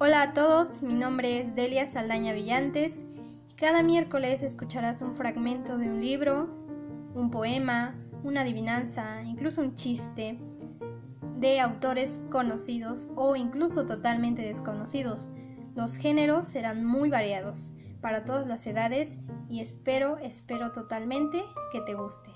Hola a todos, mi nombre es Delia Saldaña Villantes y cada miércoles escucharás un fragmento de un libro, un poema, una adivinanza, incluso un chiste de autores conocidos o incluso totalmente desconocidos. Los géneros serán muy variados para todas las edades y espero, espero totalmente que te guste.